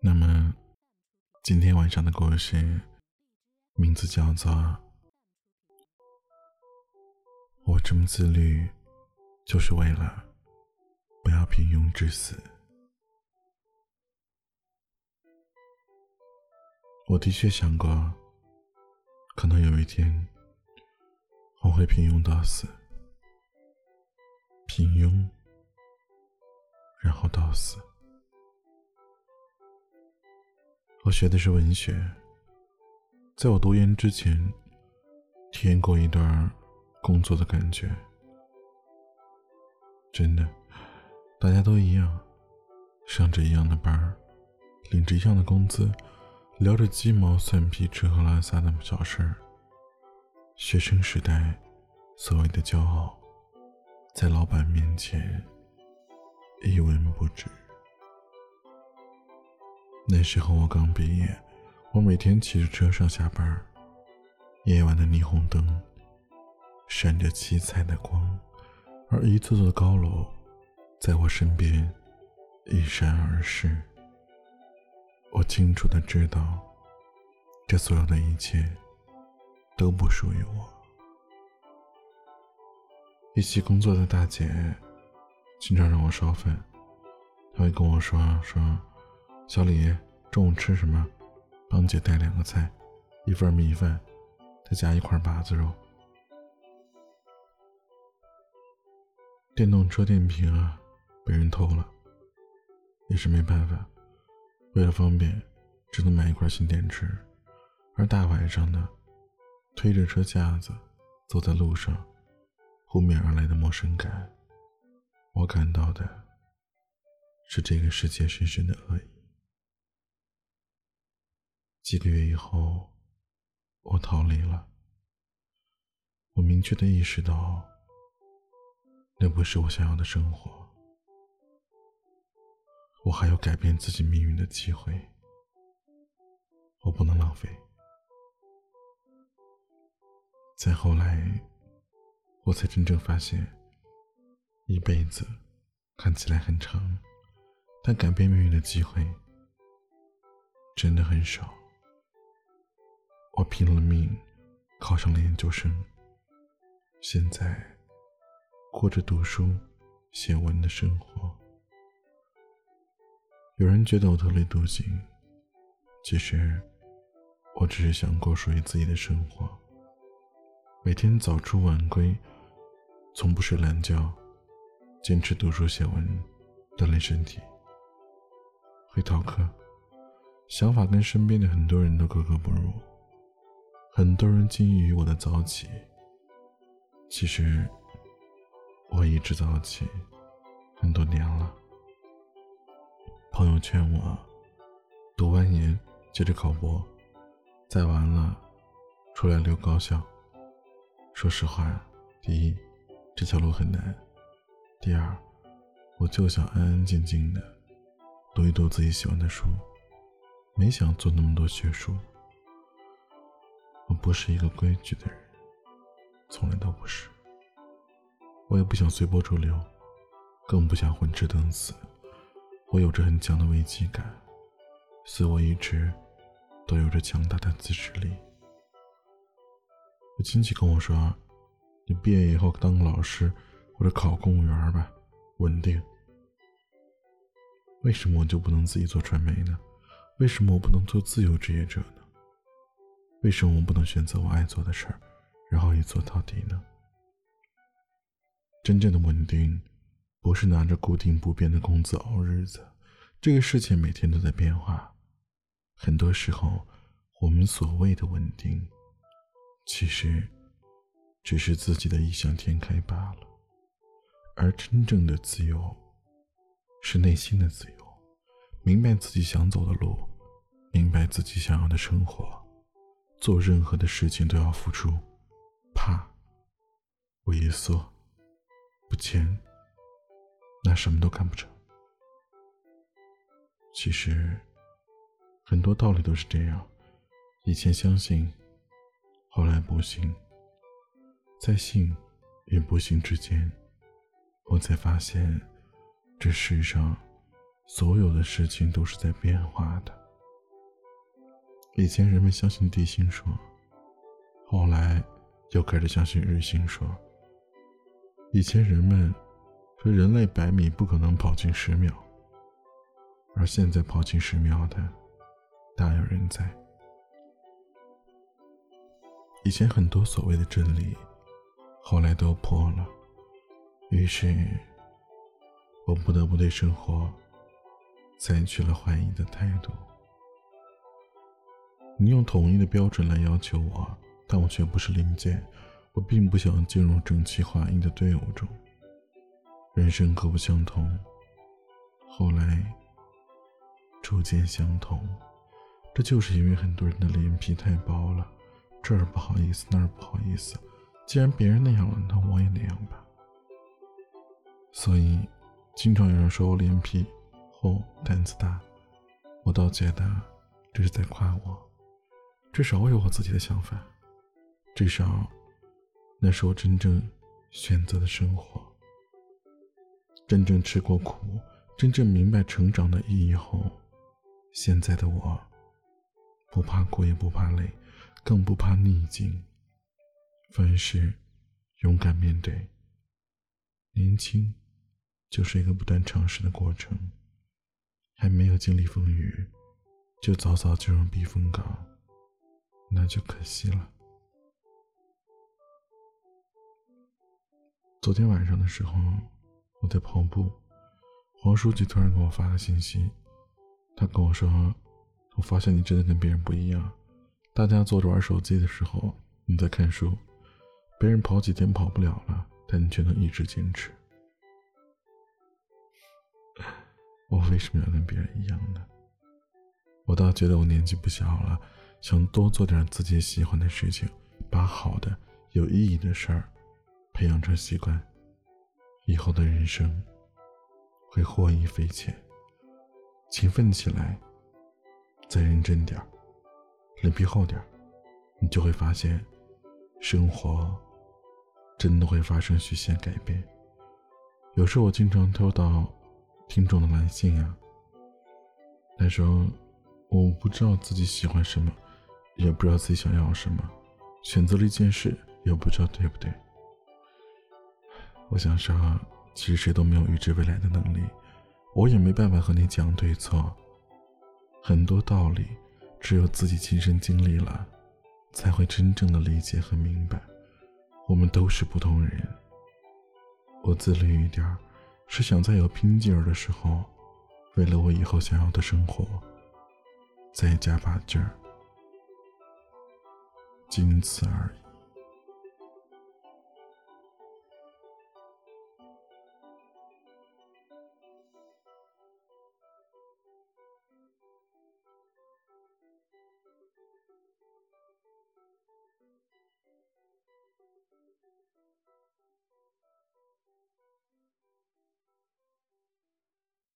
那么，今天晚上的故事名字叫做《我这么自律，就是为了不要平庸致死》。我的确想过，可能有一天我会平庸到死，平庸，然后到死。我学的是文学，在我读研之前，体验过一段工作的感觉。真的，大家都一样，上着一样的班儿，领着一样的工资。聊着鸡毛蒜皮、吃喝拉撒的小事儿，学生时代所谓的骄傲，在老板面前一文不值。那时候我刚毕业，我每天骑着车上下班，夜晚的霓虹灯闪着七彩的光，而一座座高楼在我身边一闪而逝。我清楚的知道，这所有的一切都不属于我。一起工作的大姐经常让我烧饭，她会跟我说：“说小李，中午吃什么？帮姐带两个菜，一份米饭，再加一块把子肉。”电动车电瓶啊，被人偷了，也是没办法。为了方便，只能买一块新电池。而大晚上的，推着车架子走在路上，扑面而来的陌生感，我感到的是这个世界深深的恶意。几个月以后，我逃离了。我明确的意识到，那不是我想要的生活。我还有改变自己命运的机会，我不能浪费。再后来，我才真正发现，一辈子看起来很长，但改变命运的机会真的很少。我拼了命考上了研究生，现在过着读书、写文的生活。有人觉得我特立独行，其实我只是想过属于自己的生活。每天早出晚归，从不睡懒觉，坚持读书写文，锻炼身体，会逃课，想法跟身边的很多人都格格不入。很多人惊异于我的早起，其实我一直早起很多年了。朋友劝我，读完研接着考博，再完了出来留高校。说实话，第一，这条路很难；第二，我就想安安静静的读一读自己喜欢的书，没想做那么多学术。我不是一个规矩的人，从来都不是。我也不想随波逐流，更不想混吃等死。我有着很强的危机感，所以我一直都有着强大的自制力。我亲戚跟我说：“你毕业以后当个老师或者考公务员吧，稳定。”为什么我就不能自己做传媒呢？为什么我不能做自由职业者呢？为什么我不能选择我爱做的事儿，然后一做到底呢？真正的稳定。不是拿着固定不变的工资熬日子，这个世界每天都在变化。很多时候，我们所谓的稳定，其实只是自己的异想天开罢了。而真正的自由，是内心的自由，明白自己想走的路，明白自己想要的生活，做任何的事情都要付出，怕畏缩不前。那什么都干不成。其实，很多道理都是这样：以前相信，后来不信。在信与不信之间，我才发现，这世上所有的事情都是在变化的。以前人们相信地心说，后来又开始相信日心说。以前人们说人类百米不可能跑进十秒，而现在跑进十秒的大有人在。以前很多所谓的真理，后来都破了，于是我不得不对生活采取了怀疑的态度。你用统一的标准来要求我，但我却不是零件。我并不想进入整齐划一的队伍中。人生各不相同，后来逐渐相同。这就是因为很多人的脸皮太薄了，这儿不好意思，那儿不好意思。既然别人那样了，那我也那样吧。所以，经常有人说我脸皮厚、胆子大，我倒觉得这是在夸我。至少我有我自己的想法，至少。那是我真正选择的生活。真正吃过苦，真正明白成长的意义后，现在的我，不怕苦也不怕累，更不怕逆境。凡事勇敢面对。年轻就是一个不断尝试的过程，还没有经历风雨，就早早进入避风港，那就可惜了。昨天晚上的时候，我在跑步，黄书记突然给我发个信息，他跟我说：“我发现你真的跟别人不一样，大家坐着玩手机的时候，你在看书；别人跑几天跑不了了，但你却能一直坚持。我为什么要跟别人一样呢？我倒觉得我年纪不小了，想多做点自己喜欢的事情，把好的、有意义的事儿。”培养成习惯，以后的人生会获益匪浅。勤奋起来，再认真点儿，脸皮厚点儿，你就会发现，生活真的会发生许些改变。有时候我经常收到听众的来信啊，那时候我不知道自己喜欢什么，也不知道自己想要什么，选择了一件事，又不知道对不对。我想说，其实谁都没有预知未来的能力，我也没办法和你讲对错。很多道理，只有自己亲身经历了，才会真正的理解和明白。我们都是普通人。我自律一点，是想在有拼劲儿的时候，为了我以后想要的生活，再加把劲儿，仅此而已。